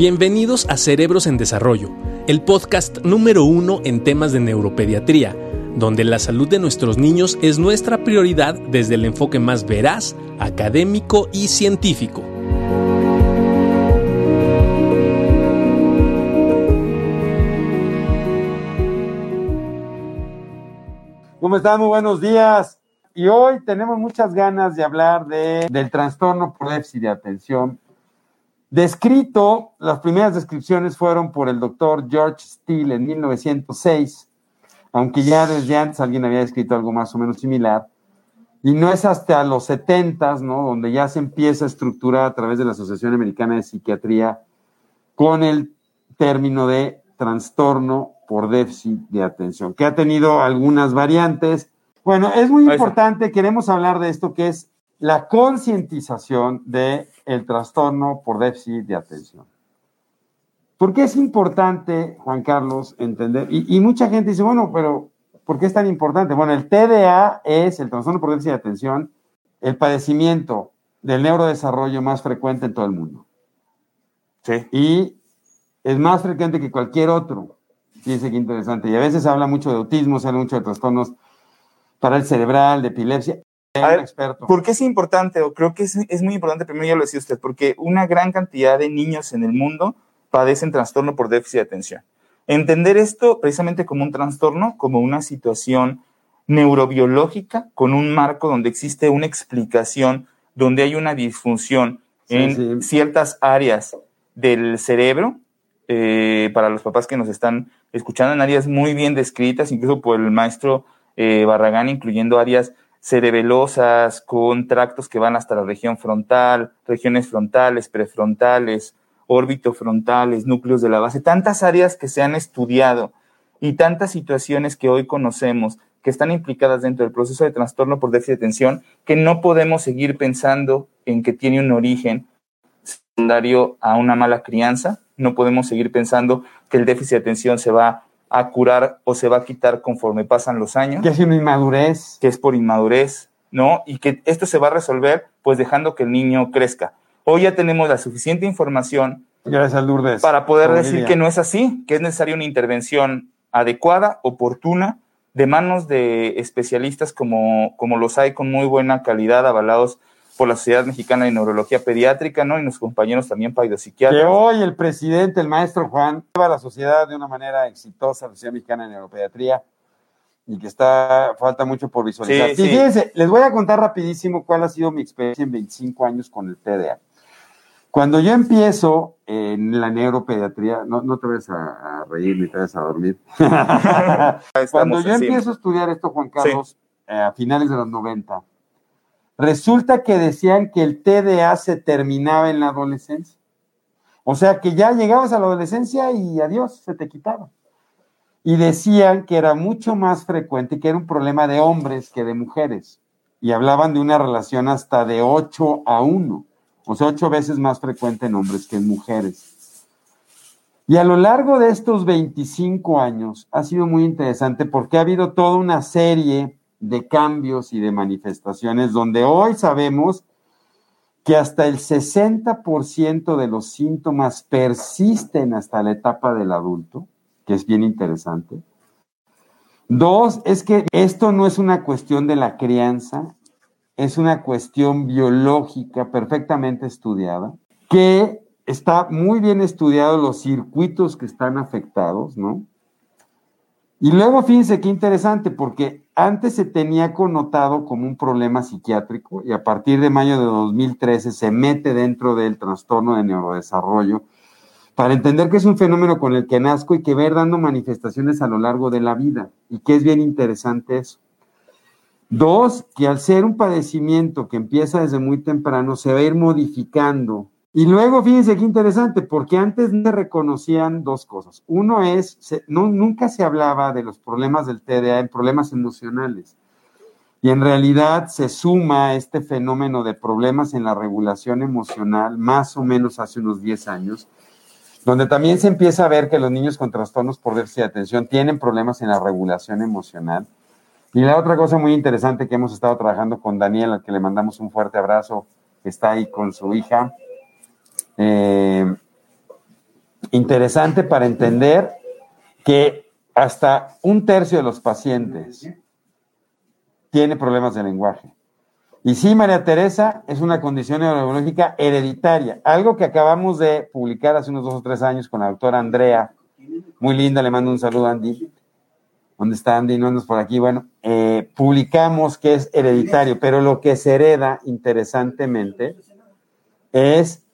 Bienvenidos a Cerebros en Desarrollo, el podcast número uno en temas de neuropediatría, donde la salud de nuestros niños es nuestra prioridad desde el enfoque más veraz, académico y científico. ¿Cómo están? Muy buenos días. Y hoy tenemos muchas ganas de hablar de, del trastorno por déficit de atención Descrito, las primeras descripciones fueron por el doctor George Steele en 1906, aunque ya desde antes alguien había escrito algo más o menos similar. Y no es hasta los 70, ¿no? Donde ya se empieza a estructurar a través de la Asociación Americana de Psiquiatría con el término de trastorno por déficit de atención, que ha tenido algunas variantes. Bueno, es muy importante, queremos hablar de esto que es la concientización de el trastorno por déficit de atención. ¿Por qué es importante, Juan Carlos, entender? Y, mucha gente dice, bueno, pero ¿por qué es tan importante? Bueno, el TDA es el trastorno por déficit de atención, el padecimiento del neurodesarrollo más frecuente en todo el mundo. Sí. Y es más frecuente que cualquier otro. Fíjense qué interesante. Y a veces se habla mucho de autismo, se habla mucho de trastornos para el cerebral, de epilepsia. ¿Por qué es importante? O creo que es, es, muy importante, primero ya lo decía usted, porque una gran cantidad de niños en el mundo padecen trastorno por déficit de atención. Entender esto precisamente como un trastorno, como una situación neurobiológica, con un marco donde existe una explicación, donde hay una disfunción en ciertas áreas del cerebro, eh, para los papás que nos están escuchando, en áreas muy bien descritas, incluso por el maestro eh, Barragán, incluyendo áreas cerebelosas, con tractos que van hasta la región frontal, regiones frontales, prefrontales, frontales, núcleos de la base, tantas áreas que se han estudiado y tantas situaciones que hoy conocemos que están implicadas dentro del proceso de trastorno por déficit de atención, que no podemos seguir pensando en que tiene un origen secundario a una mala crianza, no podemos seguir pensando que el déficit de atención se va a curar o se va a quitar conforme pasan los años. Que es una inmadurez. Que es por inmadurez, ¿no? Y que esto se va a resolver pues dejando que el niño crezca. Hoy ya tenemos la suficiente información Gracias, Lourdes. para poder decir que no es así, que es necesaria una intervención adecuada, oportuna, de manos de especialistas como, como los hay con muy buena calidad, avalados por la Sociedad Mexicana de Neurología Pediátrica, ¿no? Y nuestros compañeros también paidopsiquiatras. Que hoy el presidente, el maestro Juan, lleva a la sociedad de una manera exitosa, la Sociedad Mexicana de Neuropediatría, y que está, falta mucho por visualizar. Sí, fíjense, les voy a contar rapidísimo cuál ha sido mi experiencia en 25 años con el TDA. Cuando yo empiezo en la neuropediatría, no, no te vayas a, reír ni te vayas a dormir. Cuando yo empiezo a estudiar esto, Juan Carlos, eh, a finales de los 90, Resulta que decían que el TDA se terminaba en la adolescencia. O sea que ya llegabas a la adolescencia y adiós, se te quitaba. Y decían que era mucho más frecuente, que era un problema de hombres que de mujeres. Y hablaban de una relación hasta de 8 a 1, o sea, 8 veces más frecuente en hombres que en mujeres. Y a lo largo de estos 25 años ha sido muy interesante porque ha habido toda una serie de cambios y de manifestaciones, donde hoy sabemos que hasta el 60% de los síntomas persisten hasta la etapa del adulto, que es bien interesante. Dos, es que esto no es una cuestión de la crianza, es una cuestión biológica perfectamente estudiada, que está muy bien estudiado los circuitos que están afectados, ¿no? Y luego, fíjense qué interesante, porque antes se tenía connotado como un problema psiquiátrico y a partir de mayo de 2013 se mete dentro del trastorno de neurodesarrollo para entender que es un fenómeno con el que nazco y que va a ir dando manifestaciones a lo largo de la vida y que es bien interesante eso. Dos, que al ser un padecimiento que empieza desde muy temprano, se va a ir modificando y luego, fíjense qué interesante, porque antes no reconocían dos cosas. Uno es, no, nunca se hablaba de los problemas del TDA en problemas emocionales. Y en realidad se suma este fenómeno de problemas en la regulación emocional más o menos hace unos 10 años, donde también se empieza a ver que los niños con trastornos por déficit de atención tienen problemas en la regulación emocional. Y la otra cosa muy interesante que hemos estado trabajando con Daniel, al que le mandamos un fuerte abrazo, está ahí con su hija, eh, interesante para entender que hasta un tercio de los pacientes tiene problemas de lenguaje. Y sí, María Teresa es una condición neurológica hereditaria, algo que acabamos de publicar hace unos dos o tres años con la doctora Andrea. Muy linda, le mando un saludo a Andy. ¿Dónde está Andy? No andas por aquí. Bueno, eh, publicamos que es hereditario, pero lo que se hereda, interesantemente, es,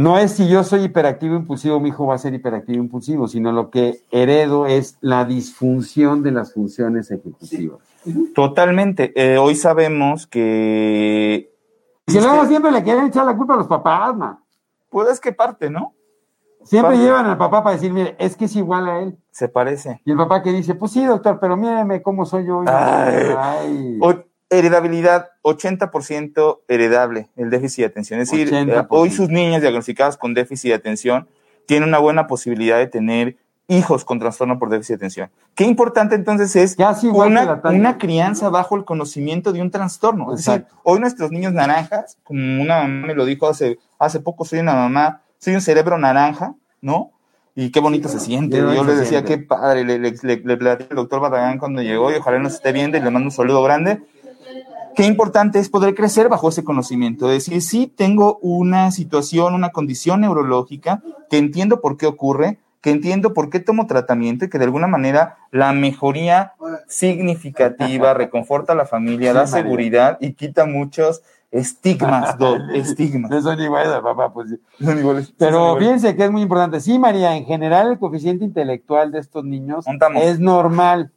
no es si yo soy hiperactivo impulsivo, mi hijo va a ser hiperactivo impulsivo, sino lo que heredo es la disfunción de las funciones ejecutivas. Totalmente. Eh, hoy sabemos que... Y luego siempre le quieren echar la culpa a los papás, man. Pues es que parte, ¿no? Siempre llevan al papá para decir, mire, es que es igual a él. Se parece. Y el papá que dice, pues sí, doctor, pero míreme cómo soy yo. Ay. Heredabilidad, 80% heredable, el déficit de atención. Es decir, eh, hoy sus niñas diagnosticadas con déficit de atención tienen una buena posibilidad de tener hijos con trastorno por déficit de atención. Qué importante entonces es una, una, crianza bajo el conocimiento de un trastorno. Es decir, hoy nuestros niños naranjas, como una mamá me lo dijo hace, hace poco, soy una mamá, soy un cerebro naranja, ¿no? Y qué bonito se siente. Yo le decía, qué padre, le, le, le, al doctor Barragán cuando llegó y ojalá nos esté viendo y le mando un saludo grande. Qué importante es poder crecer bajo ese conocimiento. Es decir, sí tengo una situación, una condición neurológica que entiendo por qué ocurre, que entiendo por qué tomo tratamiento y que de alguna manera la mejoría significativa reconforta a la familia, da seguridad y quita muchos estigmas, estigmas. No son iguales, papá, pues Son iguales. Pero fíjense que es muy importante. Sí, María, en general el coeficiente intelectual de estos niños es normal.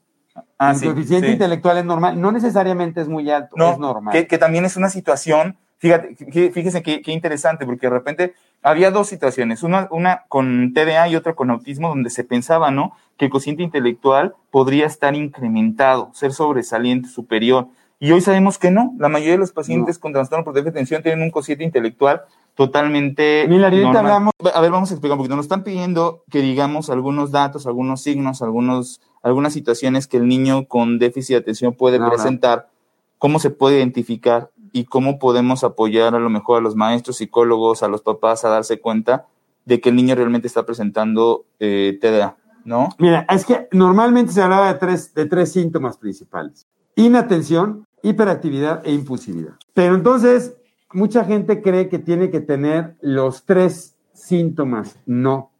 Ah, el coeficiente intelectual es normal, no necesariamente es muy alto, es normal. Que, que también es una situación Fíjate, fíjese qué, interesante, porque de repente había dos situaciones, una, una con TDA y otra con autismo, donde se pensaba, ¿no? Que el cociente intelectual podría estar incrementado, ser sobresaliente, superior. Y hoy sabemos que no. La mayoría de los pacientes con trastorno por déficit de atención tienen un cociente intelectual totalmente. Mira, hablamos. A ver, vamos a explicar un poquito. Nos están pidiendo que digamos algunos datos, algunos signos, algunos, algunas situaciones que el niño con déficit de atención puede presentar. ¿Cómo se puede identificar? y cómo podemos apoyar a lo mejor a los maestros, psicólogos, a los papás a darse cuenta de que el niño realmente está presentando eh, TDA, ¿no? Mira, es que normalmente se hablaba de tres, de tres síntomas principales. Inatención, hiperactividad e impulsividad. Pero entonces, mucha gente cree que tiene que tener los tres síntomas. No.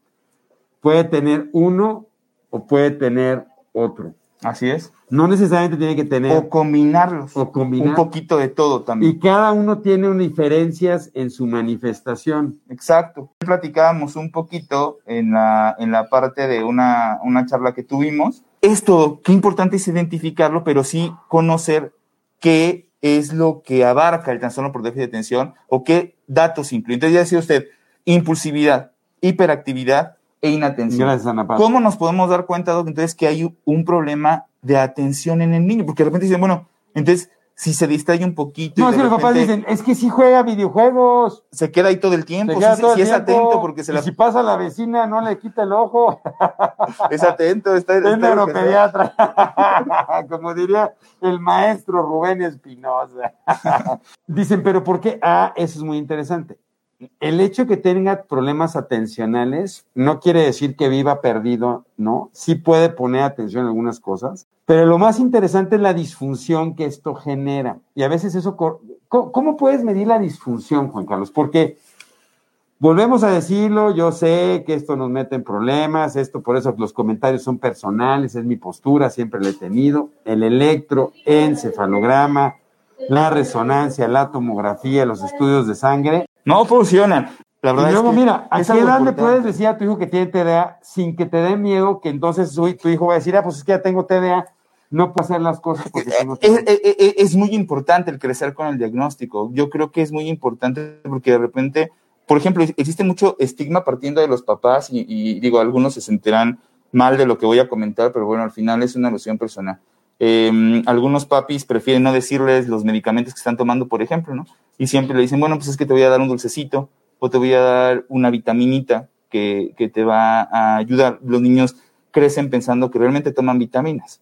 Puede tener uno o puede tener otro. Así es. No necesariamente tiene que tener. O combinarlos. O combinar. Un poquito de todo también. Y cada uno tiene unas diferencias en su manifestación. Exacto. Platicábamos un poquito en la, en la parte de una, una charla que tuvimos. Esto, qué importante es identificarlo, pero sí conocer qué es lo que abarca el trastorno por déficit de atención o qué datos incluye. Entonces ya decía usted, impulsividad, hiperactividad, e inatención. Gracias, Ana ¿Cómo nos podemos dar cuenta, entonces, que hay un problema de atención en el niño? Porque de repente dicen, bueno, entonces, si se distrae un poquito. No, es que los papás dicen, es que si juega videojuegos. Se queda ahí todo el tiempo, si, es atento, porque se la. si pasa la vecina, no le quita el ojo. es atento, está. Es neuropediatra. Como diría el maestro Rubén Espinosa. dicen, pero ¿por qué? Ah, eso es muy interesante el hecho que tenga problemas atencionales no quiere decir que viva perdido, ¿no? Sí puede poner atención en algunas cosas, pero lo más interesante es la disfunción que esto genera. Y a veces eso, ¿cómo, puedes medir la disfunción, Juan Carlos? Porque volvemos a decirlo, yo sé que esto nos mete en problemas, esto por eso los comentarios son personales, es mi postura, siempre lo he tenido. El electroencefalograma, la resonancia, la tomografía, los estudios de sangre no funcionan. La verdad y luego, mira, ¿a qué edad le puedes decir a tu hijo que tiene TDA sin que te dé miedo que entonces tu hijo va a decir, ah, pues es que ya tengo TDA, no puedo hacer las cosas porque es, es, es, muy importante el crecer con el diagnóstico. Yo creo que es muy importante porque de repente, por ejemplo, existe mucho estigma partiendo de los papás y, digo, algunos se sentirán mal de lo que voy a comentar, pero bueno, al final es una alusión personal. Em, algunos papis prefieren no decirles los medicamentos que están tomando, por ejemplo, ¿no? Y siempre le dicen, bueno, pues es que te voy a dar un dulcecito o te voy a dar una vitaminita que, que te va a ayudar. Los niños crecen pensando que realmente toman vitaminas.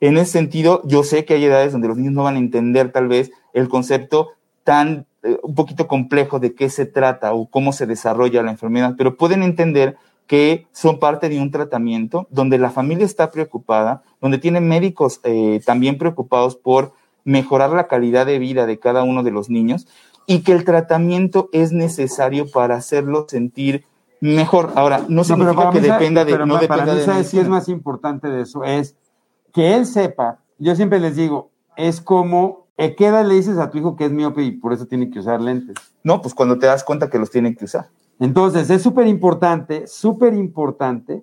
En ese sentido, yo sé que hay edades donde los niños no van a entender tal vez el concepto tan eh, un poquito complejo de qué se trata o cómo se desarrolla la enfermedad, pero pueden entender que son parte de un tratamiento donde la familia está preocupada, donde tienen médicos eh, también preocupados por mejorar la calidad de vida de cada uno de los niños y que el tratamiento es necesario para hacerlo sentir mejor. Ahora, no, significa que dependa de... no para mí, ¿sabes es más importante de eso? Es que él sepa, yo siempre les digo, es como, ¿qué edad le dices a tu hijo que es miope y por eso tiene que usar lentes? No, pues cuando te das cuenta que los tiene que usar. Entonces, es súper importante, súper importante,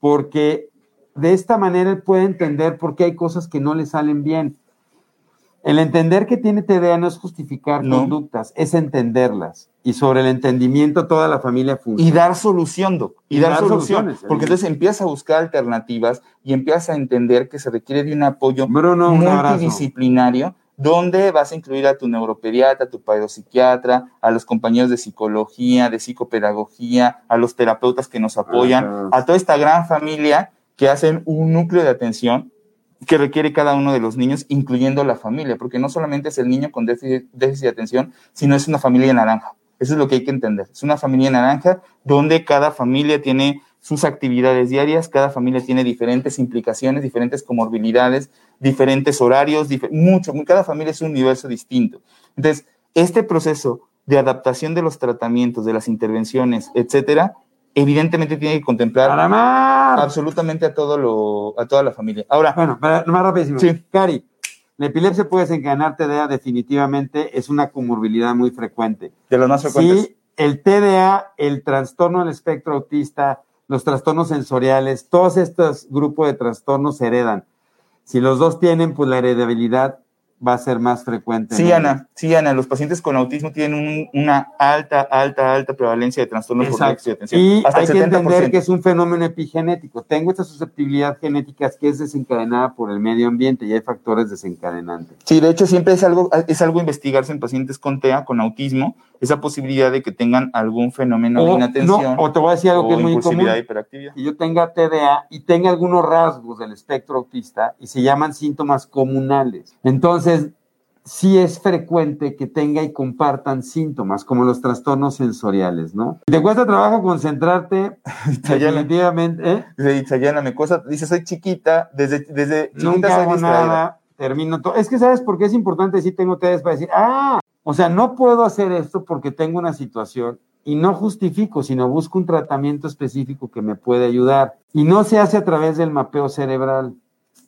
porque de esta manera él puede entender por qué hay cosas que no le salen bien. El entender que tiene TDA no es justificar conductas, es entenderlas. Y sobre el entendimiento toda la familia funciona. Y dar solución, Doc. Y, dar, soluciones. Porque entonces empieza a buscar alternativas y empieza a entender que se requiere de un apoyo multidisciplinario donde vas a incluir a tu neuropediatra, a tu psiquiatra, a los compañeros de psicología, de psicopedagogía, a los terapeutas que nos apoyan, a toda esta gran familia que hacen un núcleo de atención que requiere cada uno de los niños, incluyendo la familia, porque no solamente es el niño con déficit, de atención, sino es una familia naranja. Eso es lo que hay que entender. Es una familia naranja donde cada familia tiene sus actividades diarias, cada familia tiene diferentes implicaciones, diferentes comorbilidades, diferentes horarios, mucho, cada familia es un universo distinto. Entonces, este proceso de adaptación de los tratamientos, de las intervenciones, etcétera, evidentemente tiene que contemplar absolutamente a todo lo, a toda la familia. Ahora. Bueno, más rapidísimo. Sí. Cari, la epilepsia puede desencadenar TDA, definitivamente es una comorbilidad muy frecuente. De los más frecuentes. Sí, el TDA, el trastorno del espectro autista, los trastornos sensoriales, todos estos grupos de trastornos se heredan. Si los dos tienen, pues la heredabilidad va a ser más frecuente. Sí, Ana, sí, Ana, los pacientes con autismo tienen una alta, alta, alta prevalencia de trastornos por déficit de atención. Y hay que entender que es un fenómeno epigenético. Tengo esta susceptibilidad genética que es desencadenada por el medio ambiente y hay factores desencadenantes. Sí, de hecho siempre es algo, es algo investigarse en pacientes con TEA, con autismo, esa posibilidad de que tengan algún fenómeno de inatención. o te voy a decir algo que es muy común. Que yo tenga TDA y tenga algunos rasgos del espectro autista y se llaman síntomas comunales. Entonces, sí es frecuente que tenga y compartan síntomas como los trastornos sensoriales, ¿no? ¿Te cuesta trabajo concentrarte? definitivamente, ¿eh? Dice me cuesta, dice, soy chiquita, desde, desde chiquita Nunca hago nada, termino todo. Es que, ¿sabes por qué es importante si tengo TDA? Para decir, ah, o sea, no puedo hacer esto porque tengo una situación y no justifico, sino busco un tratamiento específico que me puede ayudar. Y no se hace a través del mapeo cerebral.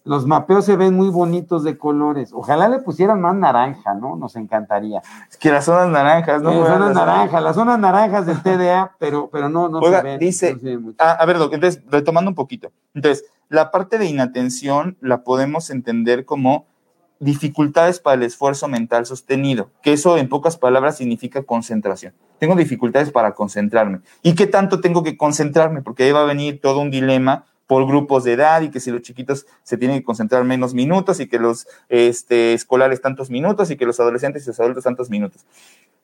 Los mapeos se ven muy bonitos de colores. Ojalá le pusieran más naranja, ¿no? Nos encantaría. Es que las zonas naranjas, ¿no? Las zonas naranjas, las zonas naranjas del TDA, pero, pero no, no se ven. Dice, ah, a ver, entonces, retomando un poquito. Entonces, la parte de inatención la podemos entender como dificultades para el esfuerzo mental sostenido, que eso en pocas palabras significa concentración. Tengo dificultades para concentrarme. ¿Y qué tanto tengo que concentrarme? Porque ahí va a venir todo un dilema por grupos de edad y que si los chiquitos se tienen que concentrar menos minutos y que los este, escolares tantos minutos y que los adolescentes y los adultos tantos minutos.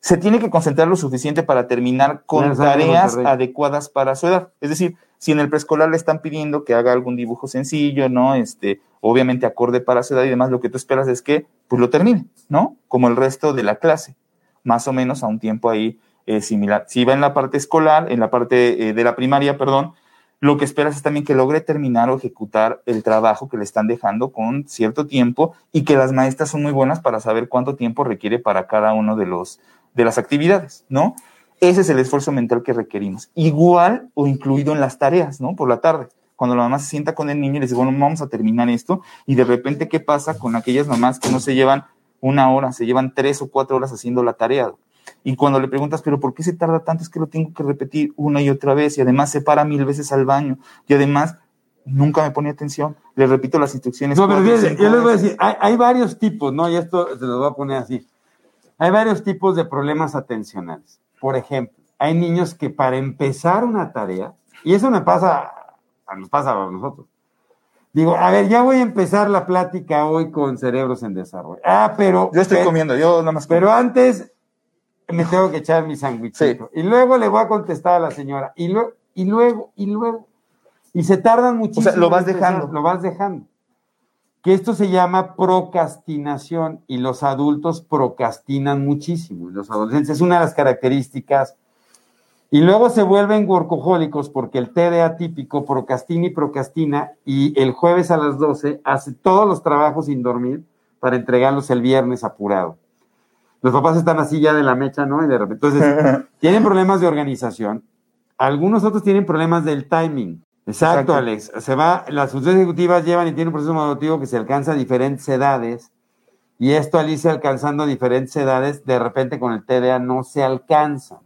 Se tiene que concentrar lo suficiente para terminar con tareas adecuadas para su edad. Es decir, si en el preescolar le están pidiendo que haga algún dibujo sencillo, ¿no? Este, obviamente acorde para su edad y demás, lo que tú esperas es que pues lo termine, ¿no? Como el resto de la clase, más o menos a un tiempo ahí eh, similar. Si va en la parte escolar, en la parte eh, de la primaria, perdón, lo que esperas es también que logre terminar o ejecutar el trabajo que le están dejando con cierto tiempo y que las maestras son muy buenas para saber cuánto tiempo requiere para cada uno de los de las actividades, ¿no? Ese es el esfuerzo mental que requerimos. Igual o incluido en las tareas, ¿no? Por la tarde. Cuando la mamá se sienta con el niño y le dice, bueno, vamos a terminar esto. Y de repente, ¿qué pasa con aquellas mamás que no se llevan una hora, se llevan tres o cuatro horas haciendo la tarea? Y cuando le preguntas, pero ¿por qué se tarda tanto? Es que lo tengo que repetir una y otra vez. Y además se para mil veces al baño. Y además nunca me pone atención. Le repito las instrucciones. No, pero fíjense, yo les voy a decir, hay, hay, varios tipos, ¿no? Y esto se los voy a poner así. Hay varios tipos de problemas atencionales. Por ejemplo, hay niños que para empezar una tarea, y eso me pasa, nos pasa a nosotros. Digo, a ver, ya voy a empezar la plática hoy con cerebros en desarrollo. Ah, pero. Yo estoy comiendo, yo nada más. Pero antes me tengo que echar mi sándwichito. Y luego le voy a contestar a la señora. Y, luego, y luego, y luego. Y se tardan muchísimo. O sea, lo vas dejando. Lo vas dejando que esto se llama procrastinación y los adultos procrastinan muchísimo. Los adolescentes es una de las características Y luego se vuelven workahólicos porque el TDA típico procrastina y procrastina y el jueves a las 12 hace todos los trabajos sin dormir para entregarlos el viernes apurado. Los papás están así ya de la mecha, ¿no? Y de repente, entonces, tienen problemas de organización. Algunos otros tienen problemas del timing. Exacto, Alex. Se va, las funciones ejecutivas llevan y tienen un proceso madurativo que se alcanza a diferentes edades. Y esto al irse alcanzando a diferentes edades, de repente con el TDA no se alcanza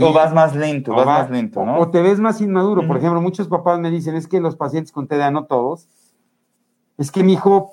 o vas más lento, vas más lento, ¿no? O te ves más inmaduro. Por ejemplo, muchos papás me dicen, es que los pacientes con TDA, no todos, es que mi hijo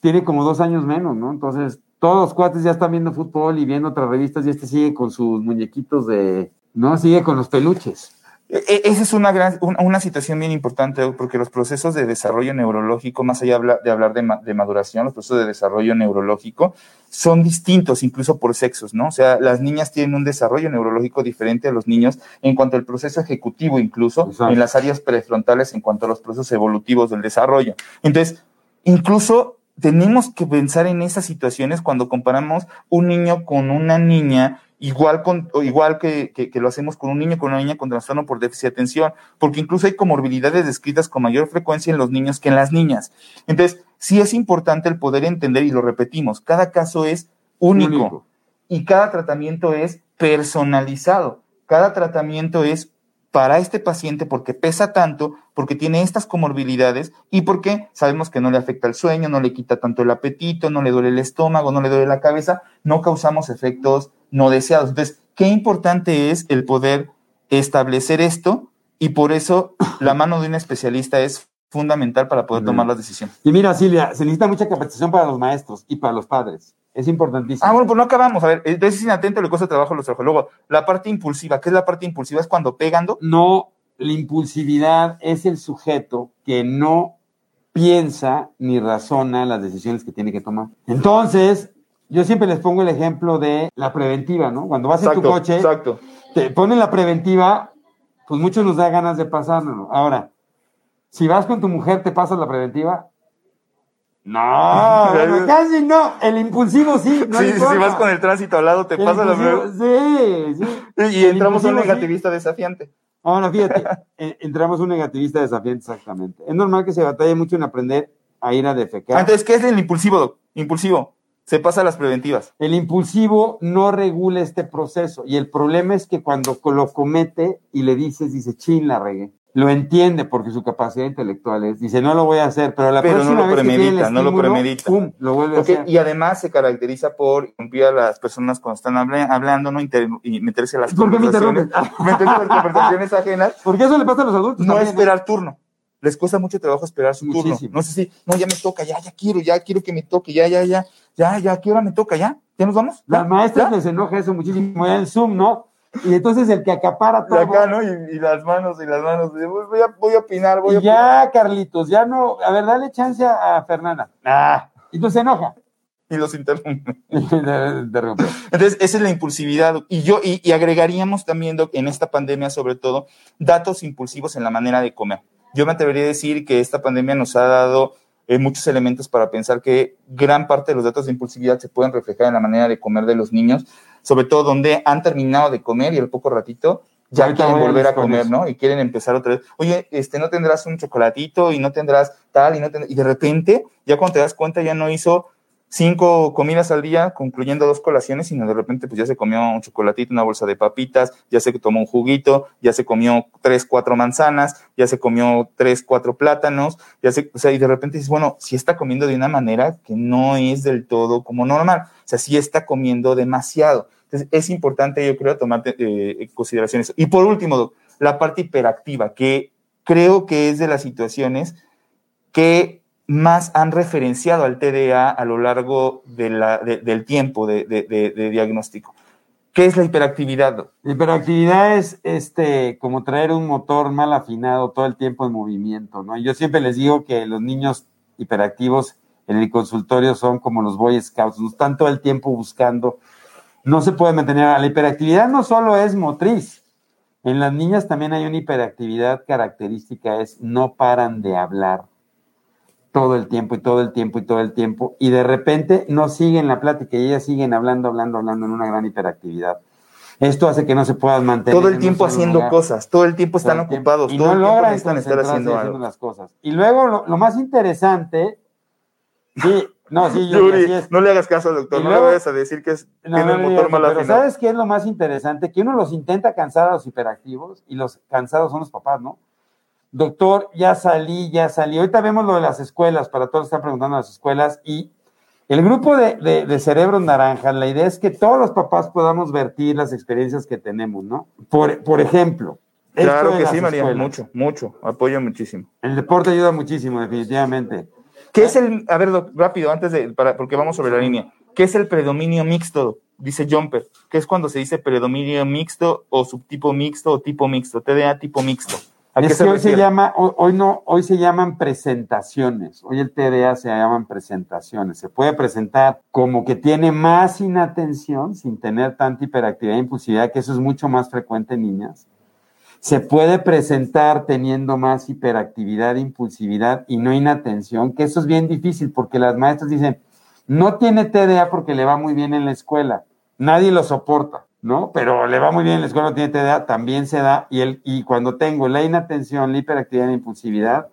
tiene como dos años menos, ¿no? Entonces, todos los cuates ya están viendo fútbol y viendo otras revistas y este sigue con sus muñequitos de, ¿no? Sigue con los peluches. E, e, esa es una, gran, una situación bien importante porque los procesos de desarrollo neurológico, más allá de hablar de, maduración, los procesos de desarrollo neurológico son distintos incluso por sexos, ¿no? O sea, las niñas tienen un desarrollo neurológico diferente a los niños en cuanto al proceso ejecutivo incluso, en las áreas prefrontales en cuanto a los procesos evolutivos del desarrollo. Entonces, incluso tenemos que pensar en esas situaciones cuando comparamos un niño con una niña igual, con, igual que, que, lo hacemos con un niño, con una niña con trastorno por déficit de atención, porque incluso hay comorbilidades descritas con mayor frecuencia en los niños que en las niñas. Entonces, sí es importante el poder entender, y lo repetimos, cada caso es único. y cada tratamiento es personalizado. Cada tratamiento es para este paciente porque pesa tanto, porque tiene estas comorbilidades y porque sabemos que no le afecta el sueño, no le quita tanto el apetito, no le duele el estómago, no le duele la cabeza, no causamos efectos no deseados. Entonces, qué importante es el poder establecer esto y por eso la mano de un especialista es fundamental para poder tomar las decisiones. Y mira, Silvia, se necesita mucha capacitación para los maestros y para los padres. Es importantísimo. Ah, bueno, pues no acabamos. A ver, entonces es inatento le cuesta trabajo a los trabajos. Luego, la parte impulsiva. ¿Qué es la parte impulsiva? ¿Es cuando pegando? No, la impulsividad es el sujeto que no piensa ni razona las decisiones que tiene que tomar. Entonces, yo siempre les pongo el ejemplo de la preventiva, ¿no? Cuando vas en tu coche, exacto. te ponen la preventiva, pues muchos nos da ganas de pasarlo. Ahora, si vas con tu mujer, ¿te pasas la preventiva? No, casi no. El impulsivo sí. sí, si vas con el tránsito al lado, te pasas la preventiva. Sí, sí. Y, entramos un negativista desafiante. Ahora, fíjate, entramos un negativista desafiante, exactamente. Es normal que se batalle mucho en aprender a ir a defecar. Entonces, ¿qué es el impulsivo, Impulsivo. Se pasa a las preventivas. El impulsivo no regula este proceso y el problema es que cuando lo comete y le dices, dice, chin, la regué. Lo entiende porque su capacidad intelectual es, dice, no lo voy a hacer, pero la próxima no lo premedita, no lo premedita. Pum, lo vuelve a hacer. Y además se caracteriza por interrumpir a las personas cuando están hablando, ¿no? y meterse a las ¿Por qué me meterse a las conversaciones ajenas. Porque eso le pasa a los adultos. No esperar turno les cuesta mucho trabajo esperar su turno. No sé si, no, ya me toca, ya, ya quiero, ya quiero que me toque, ya, ya, ya, ya, ya, ¿qué hora me toca? ¿Ya? ¿Ya nos vamos? Las maestras les enoja eso muchísimo en Zoom, ¿no? Y entonces el que acapara todo. Y acá, ¿no? Y, las manos, y las manos. Voy a, voy a opinar, voy y a Ya, Carlitos, ya no. A ver, dale chance a Fernanda. Ah. Y tú se enoja. Y los interrumpe. Entonces, esa es la impulsividad. Y yo, y, y agregaríamos también, en esta pandemia, sobre todo, datos impulsivos en la manera de comer. Yo me atrevería a decir que esta pandemia nos ha dado eh, muchos elementos para pensar que gran parte de los datos de impulsividad se pueden reflejar en la manera de comer de los niños, sobre todo donde han terminado de comer y al poco ratito ya quieren volver a comer, ¿no? Y quieren empezar otra vez. Oye, este, no tendrás un chocolatito y no tendrás tal y no y de repente, ya cuando te das cuenta, ya no hizo cinco comidas al día, concluyendo dos colaciones, y de repente pues ya se comió un chocolatito, una bolsa de papitas, ya se tomó un juguito, ya se comió tres, cuatro manzanas, ya se comió tres, cuatro plátanos, ya se, o sea, y de repente dices, bueno, si está comiendo de una manera que no es del todo como normal, o sea, si está comiendo demasiado. Entonces, es importante, yo creo, tomar eh, en consideración eso. Y por último, la parte hiperactiva, que creo que es de las situaciones que más han referenciado al TDA a lo largo del tiempo de, diagnóstico. ¿Qué es la hiperactividad? La hiperactividad es este, como traer un motor mal afinado todo el tiempo en movimiento, ¿no? Yo siempre les digo que los niños hiperactivos en el consultorio son como los Boy Scouts, están todo el tiempo buscando, no se puede mantener. La hiperactividad no solo es motriz, en las niñas también hay una hiperactividad característica, es no paran de hablar todo el tiempo y todo el tiempo y todo el tiempo, y de repente no siguen la plática y ellas siguen hablando, hablando, hablando en una gran hiperactividad. Esto hace que no se puedan mantener. Todo el tiempo haciendo cosas, todo el tiempo están ocupados, y todo no el logran tiempo estar haciendo algo. las cosas. Y luego lo, lo más interesante, sí, no, sí, yo, Yuri, así es. no le hagas caso al doctor, Y no luego- le vayas a decir que es, No, tiene no el le motor mal pero. ¿sabes qué es lo más interesante? Que uno los intenta cansar a los hiperactivos y los cansados son los papás, ¿no? Doctor, ya salí, ya salí. Ahorita vemos lo de las escuelas, para todos que están preguntando las escuelas. Y el grupo de, de, de cerebros naranjas, la idea es que todos los papás podamos vertir las experiencias que tenemos, ¿no? Por, por ejemplo, Claro que sí, María, escuelas. mucho, mucho, apoyo muchísimo. El deporte ayuda muchísimo, definitivamente. ¿Qué es el, a ver, rápido, antes de, para, porque vamos sobre la línea, ¿qué es el predominio mixto? Dice Jumper, ¿qué es cuando se dice predominio mixto o subtipo mixto o tipo mixto? TDA tipo mixto. ¿A qué Es se que hoy se llama, hoy, hoy no, hoy se llaman presentaciones. Hoy el TDA se llaman presentaciones. Se puede presentar como que tiene más inatención sin tener tanta hiperactividad e impulsividad, que eso es mucho más frecuente en niñas. Se puede presentar teniendo más hiperactividad, impulsividad y no inatención, que eso es bien difícil porque las maestras dicen, no tiene TDA porque le va muy bien en la escuela. Nadie lo soporta, ¿no? Pero le va muy bien en la escuela, no tiene TDA, también se da. Y, el, y cuando tengo la inatención, la hiperactividad y la impulsividad,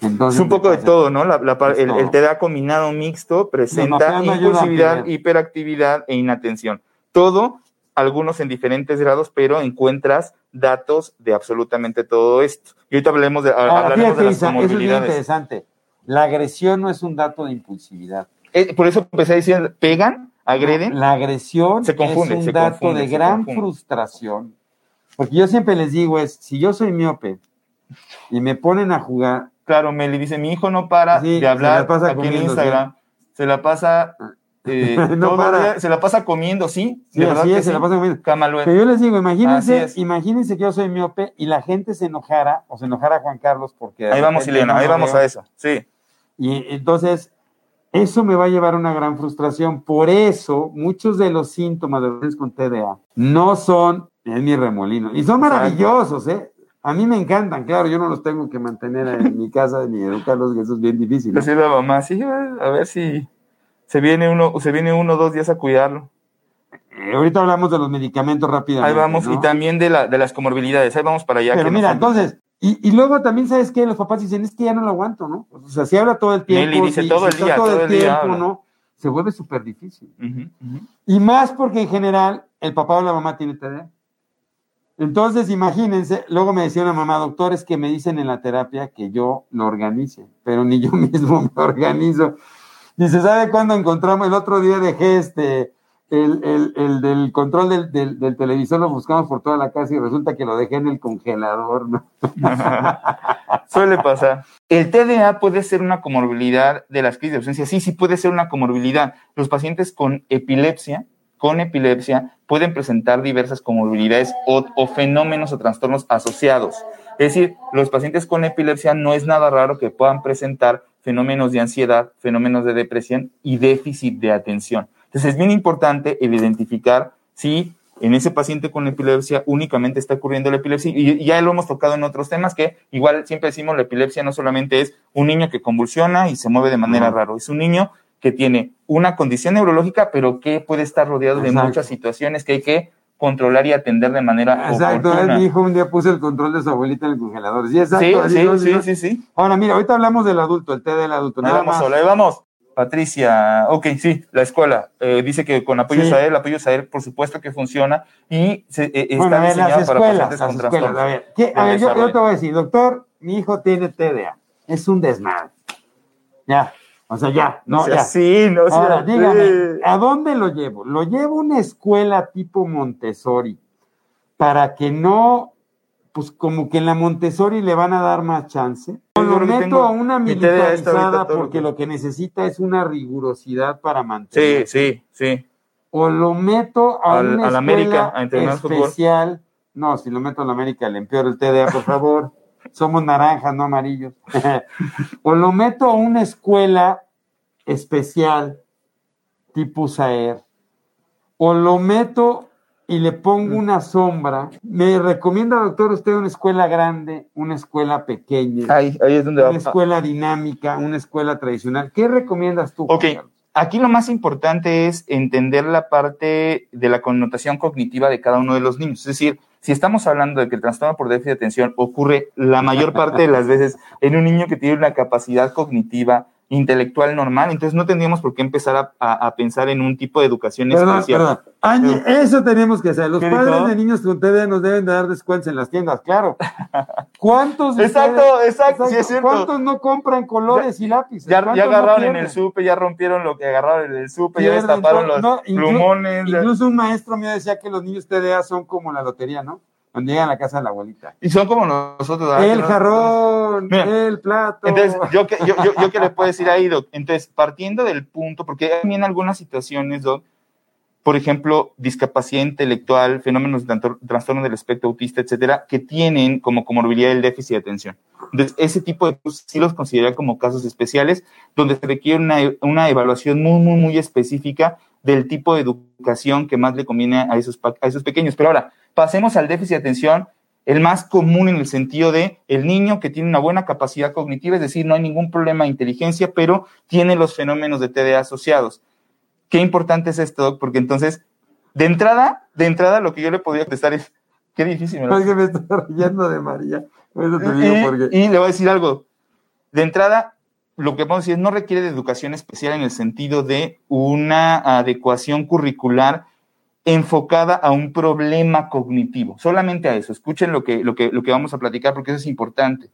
entonces... Es un poco de todo, ¿no? La- la el, todo. el TDA combinado mixto presenta no impulsividad, hiperactividad e inatención. Todo, algunos en diferentes grados, pero encuentras datos de absolutamente todo esto. Y ahorita hablemos de, Ahora, hablaremos de las Isa, eso es bien interesante. La agresión no es un dato de impulsividad. Eh, por eso empecé a decir, pegan, agreden. La agresión Se confunde, es un se dato confunde, de se gran frustración. Porque yo siempre les digo es, si yo soy miope y me ponen a jugar, Claro, Meli dice, mi hijo no para Sí, de se hablar la pasa aquí en Instagram. Se la pasa... eh, No para. se la pasa comiendo, ¿sí? sí, ¿De verdad así que es, se sí? la pasan comiendo. Camaluet. Pero yo les digo, imagínense, imagínense que yo soy miope y la gente se enojara o se enojara Juan Carlos porque... Ahí vamos, no ahí vamos veo. a eso. Sí. Y entonces, eso me va a llevar a una gran frustración. Por eso, muchos de los síntomas de los con TDA no son, es mi remolino, y son maravillosos, ¿eh? A mí me encantan, claro, yo no los tengo que mantener en mi casa ni educarlos, que eso es bien difícil. ¿no? Decir la mamá, sí, a ver si se viene uno, se viene uno o dos días a cuidarlo. Eh, ahorita hablamos de los medicamentos rápidamente. Ahí vamos, ¿no? y también de, la, de las comorbilidades, ahí vamos para allá. Pero que mira, entonces, y, y luego también, ¿sabes qué? Los papás dicen, es que ya no lo aguanto, ¿no? O sea, si habla todo el tiempo, Nelly dice si- todo si el está día, todo, todo el día tiempo. ¿no? Se vuelve súper difícil. Y más porque en general el papá o la mamá tiene TDA. Entonces, imagínense, luego me decía una mamá, doctores que me dicen en la terapia que yo lo organice, pero ni yo mismo me organizo. Dice, ¿sabe cuándo encontramos? El otro día dejé este, el, el, el del control del, del, del televisor, lo buscamos por toda la casa y resulta que lo dejé en el congelador, ¿no? Suele pasar. El TDA puede ser una comorbilidad de las crisis de ausencia. Sí, sí puede ser una comorbilidad. Los pacientes con epilepsia, con epilepsia, pueden presentar diversas comorbilidades o, o fenómenos o trastornos asociados. Es decir, los pacientes con epilepsia no es nada raro que puedan presentar fenómenos de ansiedad, fenómenos de depresión y déficit de atención. Entonces es bien importante el identificar si en ese paciente con epilepsia únicamente está ocurriendo la epilepsia y ya lo hemos tocado en otros temas que igual siempre decimos la epilepsia no solamente es un niño que convulsiona y se mueve de manera Ujú. rara, es un niño que tiene una condición neurológica pero que puede estar rodeado de muchas situaciones que hay que controlar y atender de manera Exacto, oportuna. mi hijo un día puso el control de su abuelita en el congelador. Sí, Sí, exacto. sí, sí, sí, sí. Ahora, mira, ahorita hablamos del adulto, el té del adulto. Ahí vamos. Sola, ahí vamos. Patricia, ok, sí, la escuela. Eh, dice que con apoyo Sí. SAER, el apoyo SAER, por supuesto que funciona y se, eh, está Bueno, a ver, diseñado las para escuelas, pacientes las con escuelas. A ver, A yo, te voy a decir, doctor, mi hijo tiene TDA. Es un desmadre. Ya, o sea, ya, no, ya. sí, no sea Ahora, dígame, ¿a dónde lo llevo? Lo llevo a una escuela tipo Montessori para que no, pues como que en la Montessori le van a dar más chance. O Yo lo meto tengo a una militarizada porque que- lo que necesita es una rigurosidad para mantener. Sí, sí, sí. O lo meto a Al- una al escuela América, a especial. No, si lo meto a la América le empeoro el TDA, por favor. Somos naranjas, no amarillos. o lo meto a una escuela especial tipo SAER. O lo meto y le pongo una sombra. Me recomienda, doctor, usted una escuela grande, una escuela pequeña, Ahí, ahí es donde una va. escuela dinámica, una escuela tradicional. ¿Qué recomiendas tú? Ok, Carlos? Aquí lo más importante es entender la parte de la connotación cognitiva de cada uno de los niños. Es decir, si estamos hablando de que el trastorno por déficit de atención ocurre la mayor parte de las veces en un niño que tiene una capacidad cognitiva intelectual normal, entonces no tendríamos por qué empezar a, pensar en un tipo de educación especial. Perdón. eso tenemos que hacer. Los padres de niños con TDA nos deben dar descuentos en las tiendas, claro. ¿Cuántos? exacto, exacto, ¿Cuántos no compran colores y lápices? Ya, agarraron en el supe, ya rompieron lo que agarraron en el supe, ya destaparon los plumones. Incluso un maestro mío decía que los niños TDA son como la lotería, ¿no? Cuando llegan a la casa de la abuelita. Y son como nosotros. El jarrón, el plato. Entonces, yo yo, yo, yo que le puedo decir ahí, Doc. Entonces, partiendo del punto, porque hay también algunas situaciones, Doc, por ejemplo, discapacidad intelectual, fenómenos de trastorno del espectro autista, etcétera, que tienen como comorbilidad el déficit de atención. Entonces, ese tipo de cosas sí los considera como casos especiales, donde se requiere una, una evaluación muy, muy, muy específica del tipo de educación que más le conviene a esos, a esos pequeños. Pero ahora, pasemos al déficit de atención, el más común en el sentido de el niño que tiene una buena capacidad cognitiva, es decir, no hay ningún problema de inteligencia, pero tiene los fenómenos de TDA asociados. Qué importante es esto, porque entonces, de entrada, de entrada, lo que yo le podría contestar es, qué difícil. ¿no? Es que me estoy riendo de María. y, le voy a decir algo. De entrada, lo que podemos decir es no requiere de educación especial en el sentido de una adecuación curricular enfocada a un problema cognitivo, solamente a eso. Escuchen lo que, lo que, lo que vamos a platicar porque eso es importante.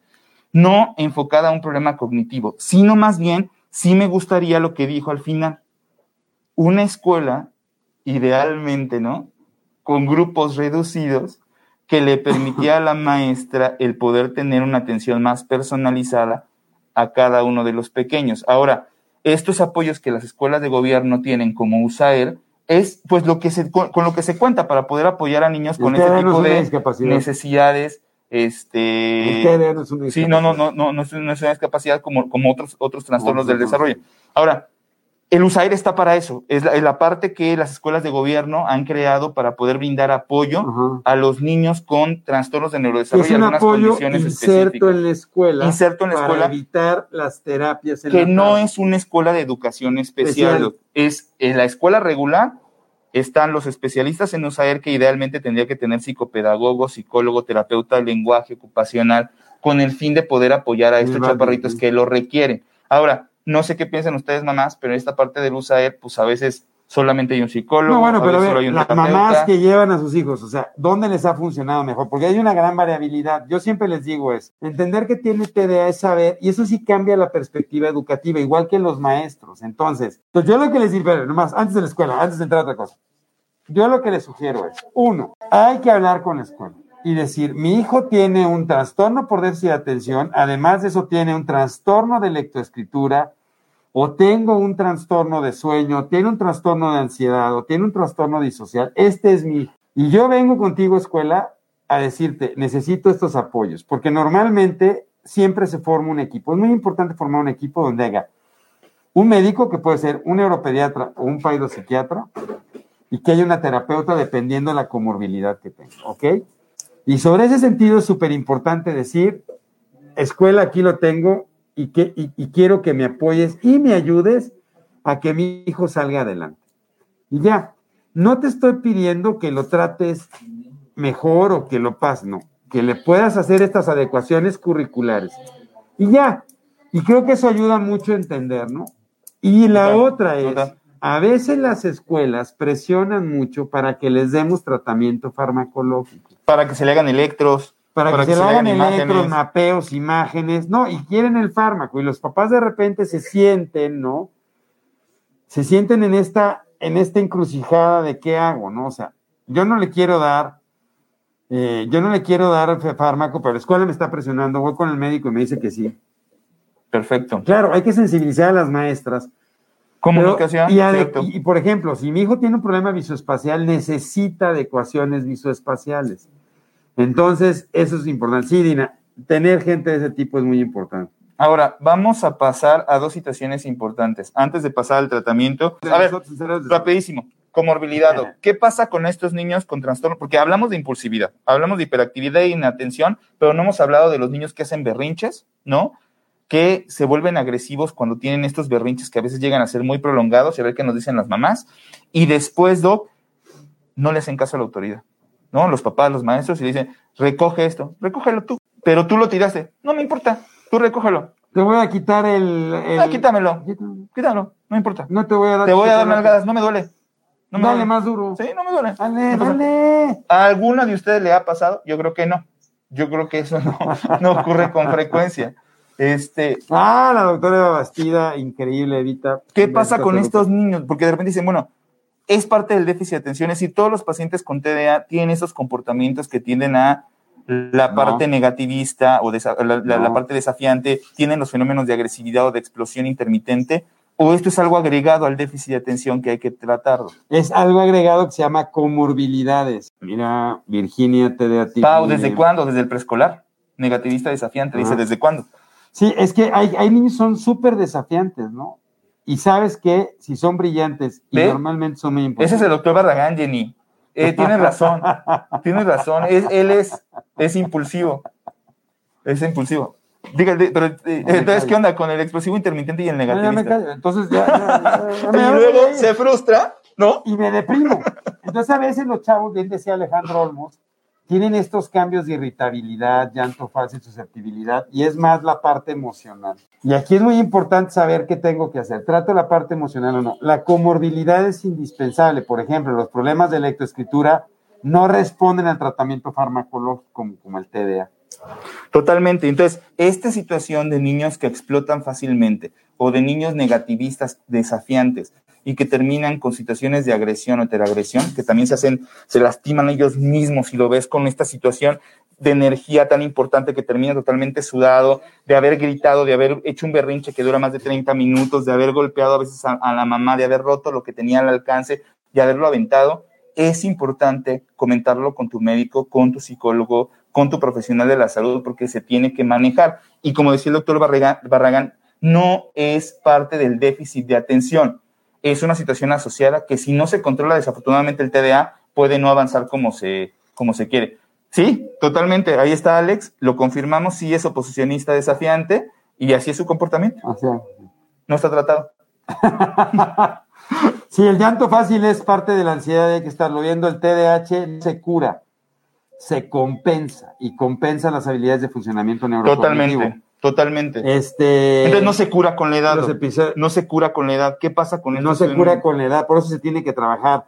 No enfocada a un problema cognitivo, sino más bien, sí me gustaría lo que dijo al final. Una escuela, idealmente, ¿no? Con grupos reducidos que le permitía a la maestra el poder tener una atención más personalizada a cada uno de los pequeños. Ahora, estos apoyos que las escuelas de gobierno tienen como USAER, es pues lo que se, con, lo que se cuenta para poder apoyar a niños con ese tipo de necesidades. Este, es sí, no, no, no, no, no es una discapacidad como, como otros, otros trastornos del desarrollo. Ahora, el USAID está para eso, es la, parte que las escuelas de gobierno han creado para poder brindar apoyo a los niños con trastornos de neurodesarrollo. Es un apoyo inserto en la escuela. Inserto en la para escuela. evitar las terapias. En que no es una escuela de educación especial, es en la escuela regular. Están los especialistas en USAID que idealmente tendría que tener psicopedagogo, psicólogo, terapeuta lenguaje ocupacional, con el fin de poder apoyar a estos chaparritos que lo requieren. Ahora, no sé qué piensan ustedes, mamás, pero esta parte del USAER, pues a veces solamente hay un psicólogo. No, bueno, pero a las mamás que llevan a sus hijos, o sea, ¿dónde les ha funcionado mejor? Porque hay una gran variabilidad. Yo siempre les digo es, entender que tiene TDA es saber, y eso sí cambia la perspectiva educativa, igual que los maestros. Entonces, pues yo lo que les digo, nomás, antes de la escuela, antes de entrar a otra cosa, yo lo que les sugiero es, uno, hay que hablar con la escuela y decir, mi hijo tiene un trastorno por déficit de atención, además de eso tiene un trastorno de lectoescritura, o tengo un trastorno de sueño, tiene un trastorno de ansiedad, o tiene un trastorno disocial, este es mi hijo. Y yo vengo contigo, escuela, a decirte, necesito estos apoyos, porque normalmente siempre se forma un equipo. Es muy importante formar un equipo donde haya un médico que puede ser un neuropediatra o un psiquiatra y que haya una terapeuta dependiendo de la comorbilidad que tenga, ¿ok? Y sobre ese sentido es súper importante decir, escuela, aquí lo tengo, y, que, y, quiero que me apoyes y me ayudes a que mi hijo salga adelante. Y ya, no te estoy pidiendo que lo trates mejor o que lo pases, no, que le puedas hacer estas adecuaciones curriculares. Y ya, y creo que eso ayuda mucho a entender, ¿no? Y la otra es, a veces las escuelas presionan mucho para que les demos tratamiento farmacológico. Para que se le hagan electros para, que, se, le hagan electros, mapeos, imágenes, no, y quieren el fármaco, y los papás de repente se sienten, ¿no? Se sienten en esta, en esta encrucijada de qué hago, ¿no? O sea, yo no le quiero dar, eh, yo no le quiero dar fármaco, pero la escuela me está presionando, voy con el médico y me dice que sí. Perfecto. Claro, hay que sensibilizar a las maestras. Comunicación. y, y, por ejemplo, si mi hijo tiene un problema visoespacial, necesita adecuaciones visoespaciales. Entonces, eso es importante. Sí, Dina, tener gente de ese tipo es muy importante. Ahora, vamos a pasar a dos situaciones importantes. Antes de pasar al tratamiento, a ver, rapidísimo, comorbilidad. ¿Qué pasa con estos niños con trastorno? Porque hablamos de impulsividad, hablamos de hiperactividad e inatención, pero no hemos hablado de los niños que hacen berrinches, ¿no? que se vuelven agresivos cuando tienen estos berrinches que a veces llegan a ser muy prolongados, y a ver qué nos dicen las mamás, y después, Doc, no le hacen caso a la autoridad, ¿no? Los papás, los maestros, y dicen, recoge esto, recógelo tú, pero tú lo tiraste, no me importa, tú recógelo. Te voy a quitar el... el... Ah, quítamelo, quítalo, no importa. No te voy a dar... Te voy a dar nalgadas, no me duele. No me dale más duro. Sí, no me duele. Dale, dale. ¿A alguno de ustedes le ha pasado? Yo creo que no. Yo creo que eso no, no ocurre con frecuencia. Este, ah, la doctora Bastida, increíble, Evita. ¿Qué pasa con estos niños? Porque de repente dicen, bueno, es parte del déficit de atención, es decir, todos los pacientes con TDA tienen esos comportamientos que tienden a la parte negativista o la, parte desafiante, tienen los fenómenos de agresividad o de explosión intermitente, o esto es algo agregado al déficit de atención que hay que tratarlo. Es algo agregado que se llama comorbilidades. Mira, Virginia TDA. Pau, ¿desde cuándo? Desde el preescolar. Negativista desafiante, dice, ¿desde cuándo? Sí, es que hay, hay niños que son súper desafiantes, ¿no? Y sabes que si son brillantes y normalmente son muy importantes. Ese es el doctor Barragán, Jenny. Eh, tienes razón, tienes razón. él es, es impulsivo. Es impulsivo. Dígale, pero eh, entonces, ¿qué onda con el explosivo intermitente y el negativista? Entonces ya. y luego se frustra, ¿no? Y me deprimo. Entonces, a veces los chavos, bien decía Alejandro Olmos, tienen estos cambios de irritabilidad, llanto fácil, susceptibilidad, y es más la parte emocional. Y aquí es muy importante saber qué tengo que hacer. ¿Trato la parte emocional o no? La comorbilidad es indispensable. Por ejemplo, los problemas de lectoescritura no responden al tratamiento farmacológico como, como el TDA. Totalmente. Entonces, esta situación de niños que explotan fácilmente o de niños negativistas, desafiantes, y que terminan con situaciones de agresión o interagresión, que también se hacen, se lastiman ellos mismos y lo ves con esta situación de energía tan importante que termina totalmente sudado, de haber gritado, de haber hecho un berrinche que dura más de 30 minutos, de haber golpeado a veces a, a la mamá, de haber roto lo que tenía al alcance y haberlo aventado, es importante comentarlo con tu médico, con tu psicólogo, con tu profesional de la salud, porque se tiene que manejar. Y como decía el doctor Barragán, no es parte del déficit de atención es una situación asociada que si no se controla desafortunadamente el TDA puede no avanzar como se, como se quiere. Sí, totalmente. Ahí está Alex, lo confirmamos, sí es oposicionista desafiante y así es su comportamiento. No está tratado. sí, el llanto fácil es parte de la ansiedad, hay que estarlo viendo. El TDAH se cura, se compensa y compensa las habilidades de funcionamiento neurocognitivo. Totalmente. Totalmente. Este, Entonces no se cura con la edad. No se cura con la edad. ¿Qué pasa con eso? No se cura con la edad, por eso se tiene que trabajar.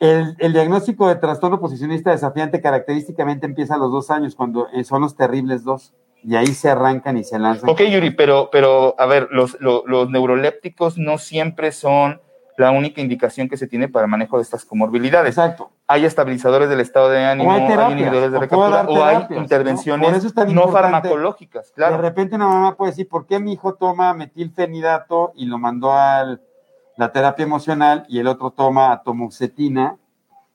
El, diagnóstico de trastorno posicionista desafiante característicamente empieza a los dos años, cuando eh, son los terribles dos. Y ahí se arrancan y se lanzan. Ok, Yuri, pero, pero a ver, los, los neurolépticos no siempre son la única indicación que se tiene para manejo de estas comorbilidades. Exacto. Hay estabilizadores del estado de ánimo, hay, inhibidores de recaptura, o hay intervenciones no farmacológicas, claro. De repente una mamá puede decir, ¿por qué mi hijo toma metilfenidato y lo mandó a la terapia emocional y el otro toma atomoxetina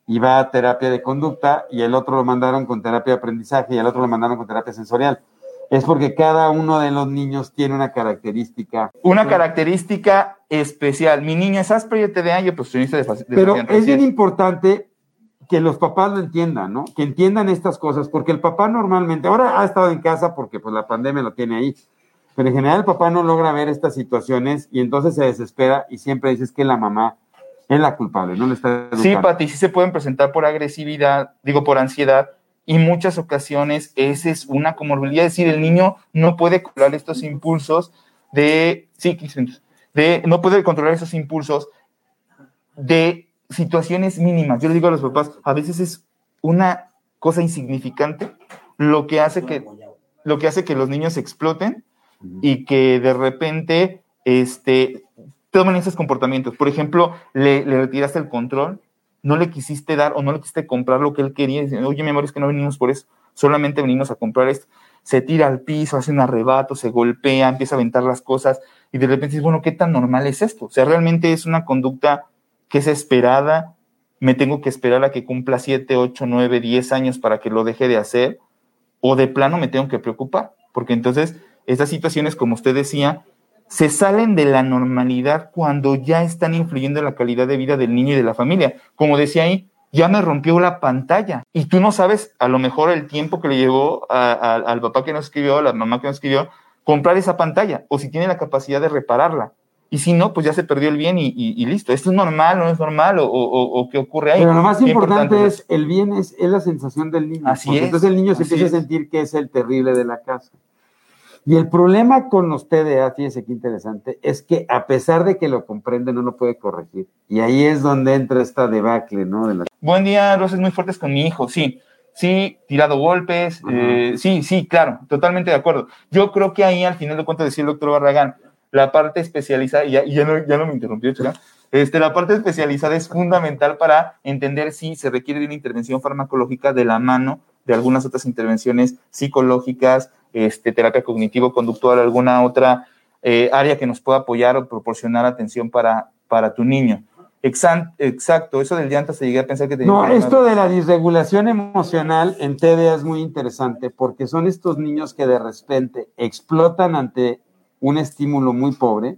y va a terapia de conducta y el otro lo mandaron con terapia de aprendizaje y el otro lo mandaron con terapia sensorial? Es porque cada uno de los niños tiene una característica. Una característica especial. Mi niño es áspero y TDA y oposicionista de, de Pero es bien importante que los papás lo entiendan, ¿no? Que entiendan estas cosas, porque el papá normalmente, ahora ha estado en casa porque pues la pandemia lo tiene ahí, pero en general el papá no logra ver estas situaciones y entonces se desespera y siempre dices que la mamá es la culpable, no le está educando. Sí, Pati, sí se pueden presentar por agresividad, digo por ansiedad, y muchas ocasiones esa es una comorbilidad, es decir, el niño no puede controlar estos impulsos de, sí, de, no puede controlar esos impulsos de situaciones mínimas. Yo le digo a los papás, a veces es una cosa insignificante lo que hace que, lo que, hace que los niños exploten y que de repente este, tomen esos comportamientos. Por ejemplo, le, le retiraste el control no le quisiste dar o no le quisiste comprar lo que él quería. Oye, mi amor, es que no venimos por eso, solamente venimos a comprar esto. Se tira al piso, hace un arrebato, se golpea, empieza a aventar las cosas y de repente dices, bueno, ¿qué tan normal es esto? O sea, realmente es una conducta que es esperada. Me tengo que esperar a que cumpla 7, 8, 9, 10 años para que lo deje de hacer o de plano me tengo que preocupar, porque entonces estas situaciones, como usted decía, se salen de la normalidad cuando ya están influyendo en la calidad de vida del niño y de la familia. Como decía ahí, ya me rompió la pantalla y tú no sabes a lo mejor el tiempo que le llevó al papá que nos escribió, a la mamá que nos escribió, comprar esa pantalla o si tiene la capacidad de repararla. Y si no, pues ya se perdió el bien y, listo. ¿Esto es normal o no es normal? ¿O, qué ocurre ahí? Pero lo más importante, es, el bien es, la sensación del niño. Así es. Entonces el niño se empieza a sentir que es el terrible de la casa. Y el problema con los TDA, fíjese qué interesante, es que a pesar de que lo comprende, no lo puede corregir. Y ahí es donde entra esta debacle, ¿no? Buen día, Rosas muy fuertes con mi hijo, sí. Sí, tirado golpes, eh, sí, sí, claro, totalmente de acuerdo. Yo creo que ahí al final de cuentas decía el doctor Barragán, la parte especializada, y ya, ya, no, ya no me interrumpió, chica, este, la parte especializada es fundamental para entender si se requiere de una intervención farmacológica de la mano de algunas otras intervenciones psicológicas, este, terapia cognitivo-conductual, alguna otra eh, área que nos pueda apoyar o proporcionar atención para, para tu niño. Exacto, eso del llanto se llegué a pensar que tenía No, esto de la disregulación emocional en TDA es muy interesante porque son estos niños que de repente explotan ante un estímulo muy pobre.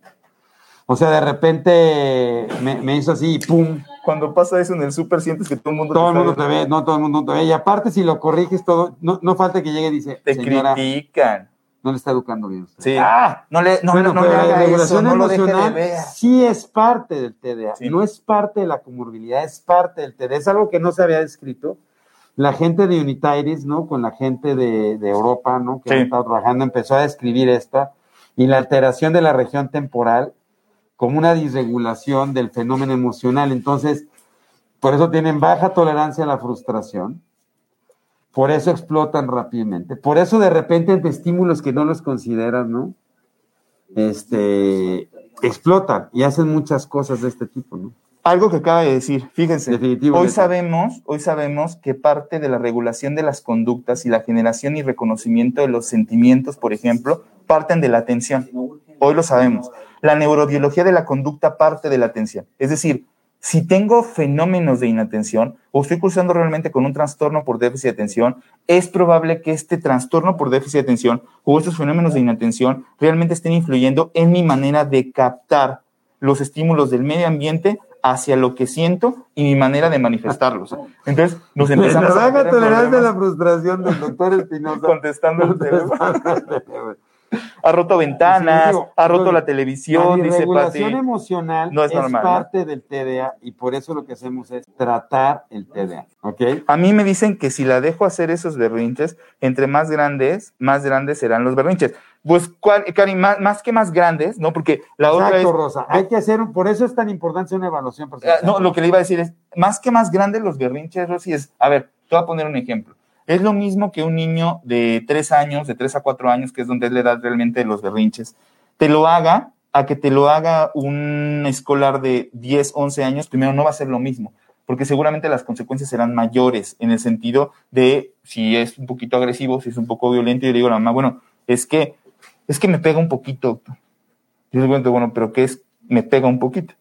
O sea, de repente me, hizo así y pum. Cuando pasa eso en el súper, sientes que todo el mundo todo te el mundo te ve, no todo el mundo te ve. Y aparte, si lo corriges todo, no, no falta que llegue y dice. Te critican. No le está educando bien. Usted. Sí. Ah, no le, no, bueno, no, la regulación emocional sí es parte del TDA. No es parte de la comorbilidad, es parte del TDA. Es algo que no se había descrito la gente de Unitairis, ¿no? Con la gente de, de Europa, ¿no? Que ha estado trabajando, empezó a describir esta y la alteración de la región temporal como una disregulación del fenómeno emocional. Entonces, por eso tienen baja tolerancia a la frustración, por eso explotan rápidamente, por eso de repente ante estímulos que no los consideran, ¿no? Este, explotan y hacen muchas cosas de este tipo, ¿no? Algo que acaba de decir, fíjense, hoy sabemos, hoy sabemos que parte de la regulación de las conductas y la generación y reconocimiento de los sentimientos, por ejemplo, parten de la atención. Hoy lo sabemos. La neurobiología de la conducta parte de la atención. Es decir, si tengo fenómenos de inatención o estoy cursando realmente con un trastorno por déficit de atención, es probable que este trastorno por déficit de atención o estos fenómenos de inatención realmente estén influyendo en mi manera de captar los estímulos del medio ambiente hacia lo que siento y mi manera de manifestarlos. Entonces, nos empezamos a... La tolerancia a la frustración del doctor Espinosa. Contestando el teléfono. Ha roto ventanas, ha roto la televisión, la regulación emocional no es, parte del TDA y por eso lo que hacemos es tratar el TDA, ¿ok? A mí me dicen que si la dejo hacer esos berrinches, entre más grandes, más grandes serán los berrinches. Pues, Cari, más, más, que más grandes, ¿no? Porque la otra es... Rosa, hay que hacer, por eso es tan importante una evaluación ah, No, lo que le iba a decir es, más que más grandes los berrinches, Rosy, es, a ver, te voy a poner un ejemplo. Es lo mismo que un niño de tres años, de tres a cuatro años, que es donde es la edad realmente de los berrinches, te lo haga a que te lo haga un escolar de 10, 11 años, primero no va a ser lo mismo, porque seguramente las consecuencias serán mayores en el sentido de si es un poquito agresivo, si es un poco violento, yo le digo a la mamá, bueno, es que, es que me pega un poquito. Yo le digo, bueno, pero ¿qué es? Me pega un poquito.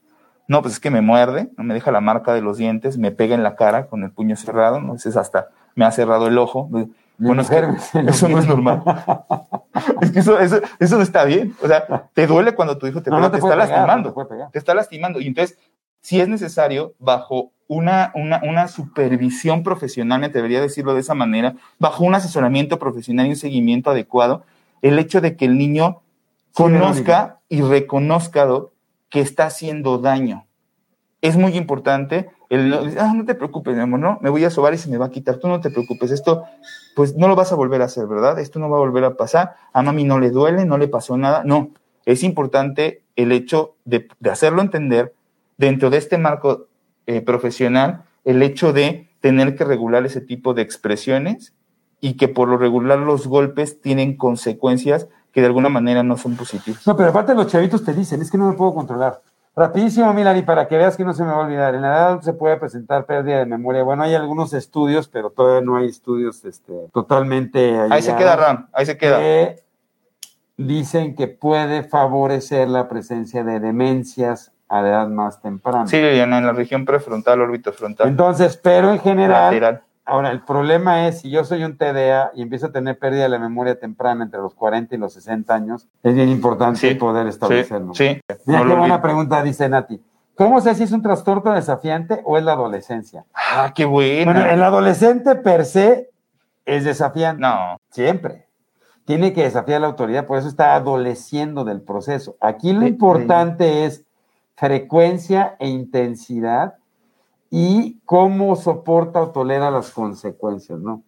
No, pues es que me muerde, no me deja la marca de los dientes, me pega en la cara con el puño cerrado, no es hasta me ha cerrado el ojo. Bueno, es que eso no es normal. es que eso, eso, eso, no está bien. O sea, te duele cuando tu hijo te, pega, te, está lastimando. te, está lastimando. Y entonces, si es necesario, bajo una, una, una supervisión profesional, me debería decirlo de esa manera, bajo un asesoramiento profesional y un seguimiento adecuado, el hecho de que el niño conozca y reconozca que está haciendo daño. Es muy importante ah, no te preocupes, mi amor, no, me voy a sobar y se me va a quitar, tú no te preocupes, esto, pues no lo vas a volver a hacer, ¿verdad? Esto no va a volver a pasar, a mami no le duele, no le pasó nada, no, es importante el hecho de, hacerlo entender dentro de este marco eh, profesional, el hecho de tener que regular ese tipo de expresiones y que por lo regular los golpes tienen consecuencias que de alguna manera no son positivas. No, pero aparte los chavitos te dicen, es que no me puedo controlar. Rapidísimo, Milani, para que veas que no se me va a olvidar. En la edad se puede presentar pérdida de memoria. Bueno, hay algunos estudios, pero todavía no hay estudios este, totalmente. Ahí se queda, Ram, ahí se queda. dicen que puede favorecer la presencia de demencias a edad más temprana. Sí, en la región prefrontal, órbito frontal. Entonces, pero en general, Ahora, el problema es, si yo soy un TDA y empiezo a tener pérdida de la memoria temprana entre los 40 y los 60 años, es bien importante poder establecerlo. Sí, Mira, qué buena pregunta, dice Nati. ¿Cómo sé si es un trastorno desafiante o es la adolescencia? Ah, qué bueno. Bueno, el adolescente per se es desafiante. No. Siempre. tiene que desafiar la autoridad, por eso está adoleciendo del proceso. Aquí lo importante es frecuencia e intensidad y cómo soporta o tolera las consecuencias, ¿no?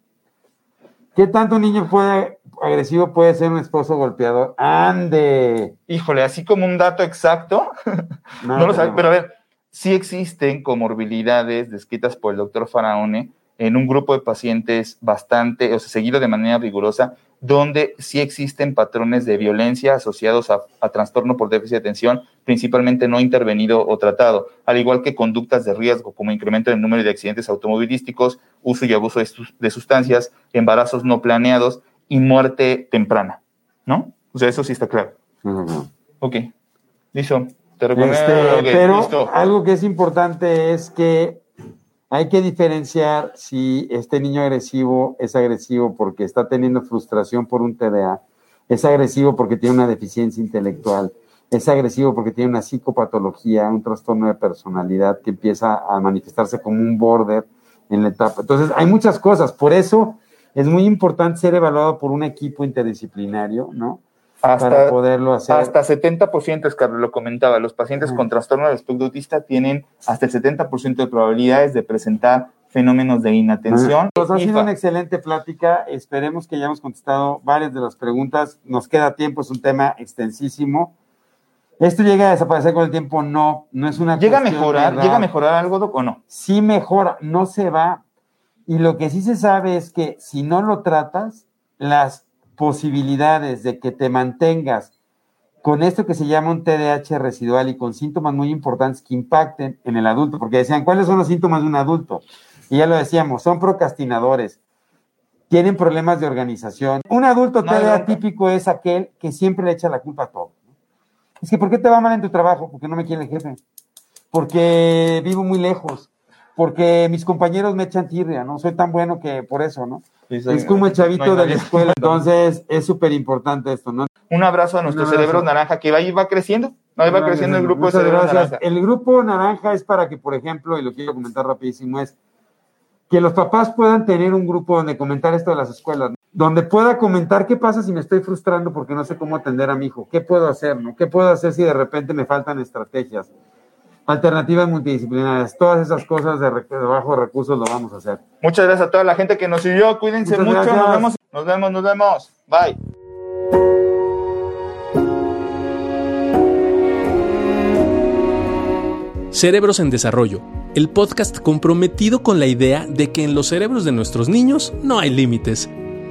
¿Qué tanto un niño puede, agresivo puede ser un esposo golpeador? ¡Ande! Híjole, así como un dato exacto, no, lo sabe, pero a ver, sí existen comorbilidades descritas por el doctor Faraone en un grupo de pacientes bastante, o sea, seguido de manera rigurosa, donde sí existen patrones de violencia asociados a, trastorno por déficit de atención, principalmente no intervenido o tratado, al igual que conductas de riesgo como incremento en el número de accidentes automovilísticos, uso y abuso de, sustancias, embarazos no planeados y muerte temprana, ¿no? O sea, eso sí está claro. Ok, listo. Te recomiendo. Este, pero algo que es importante es que hay que diferenciar si este niño agresivo es agresivo porque está teniendo frustración por un TDA, es agresivo porque tiene una deficiencia intelectual, es agresivo porque tiene una psicopatología, un trastorno de personalidad que empieza a manifestarse como un border en la etapa. Entonces, hay muchas cosas. Por eso es muy importante ser evaluado por un equipo interdisciplinario, ¿no? Hasta, para poderlo hacer. Hasta 70%, Carlos lo comentaba, los pacientes con trastorno del espectro autista tienen hasta el 70% de probabilidades de presentar fenómenos de inatención. Pues ha sido una excelente plática, esperemos que hayamos contestado varias de las preguntas, nos queda tiempo, es un tema extensísimo. ¿Esto llega a desaparecer con el tiempo? No, no es una ¿Llega a mejorar? ¿Llega a mejorar algo o no? Sí mejora, no se va. Y lo que sí se sabe es que si no lo tratas, las posibilidades de que te mantengas con esto que se llama un TDAH residual y con síntomas muy importantes que impacten en el adulto, porque decían, ¿cuáles son los síntomas de un adulto? Y ya lo decíamos, son procrastinadores, tienen problemas de organización. Un adulto TDA típico es aquel que siempre le echa la culpa a todo. Es que, ¿por qué te va mal en tu trabajo? Porque no me quiere el jefe. Porque vivo muy lejos. Porque mis compañeros me echan tirria, ¿no? Soy tan bueno que por eso, ¿no? Es como el chavito de la escuela. Entonces, es súper importante esto, ¿no? Un abrazo a nuestro cerebro naranja que va, va creciendo. Ahí va creciendo el grupo de cerebro naranja. El grupo naranja es para que, por ejemplo, y lo quiero comentar rapidísimo, es que los papás puedan tener un grupo donde comentar esto de las escuelas, donde pueda comentar qué pasa si me estoy frustrando porque no sé cómo atender a mi hijo, qué puedo hacer, ¿no? ¿Qué puedo hacer si de repente me faltan estrategias? Alternativas multidisciplinarias, todas esas cosas de, bajo recursos lo vamos a hacer. Muchas gracias a toda la gente que nos siguió, cuídense mucho, nos vemos, nos vemos, nos vemos, bye. Cerebros en Desarrollo, el podcast comprometido con la idea de que en los cerebros de nuestros niños no hay límites.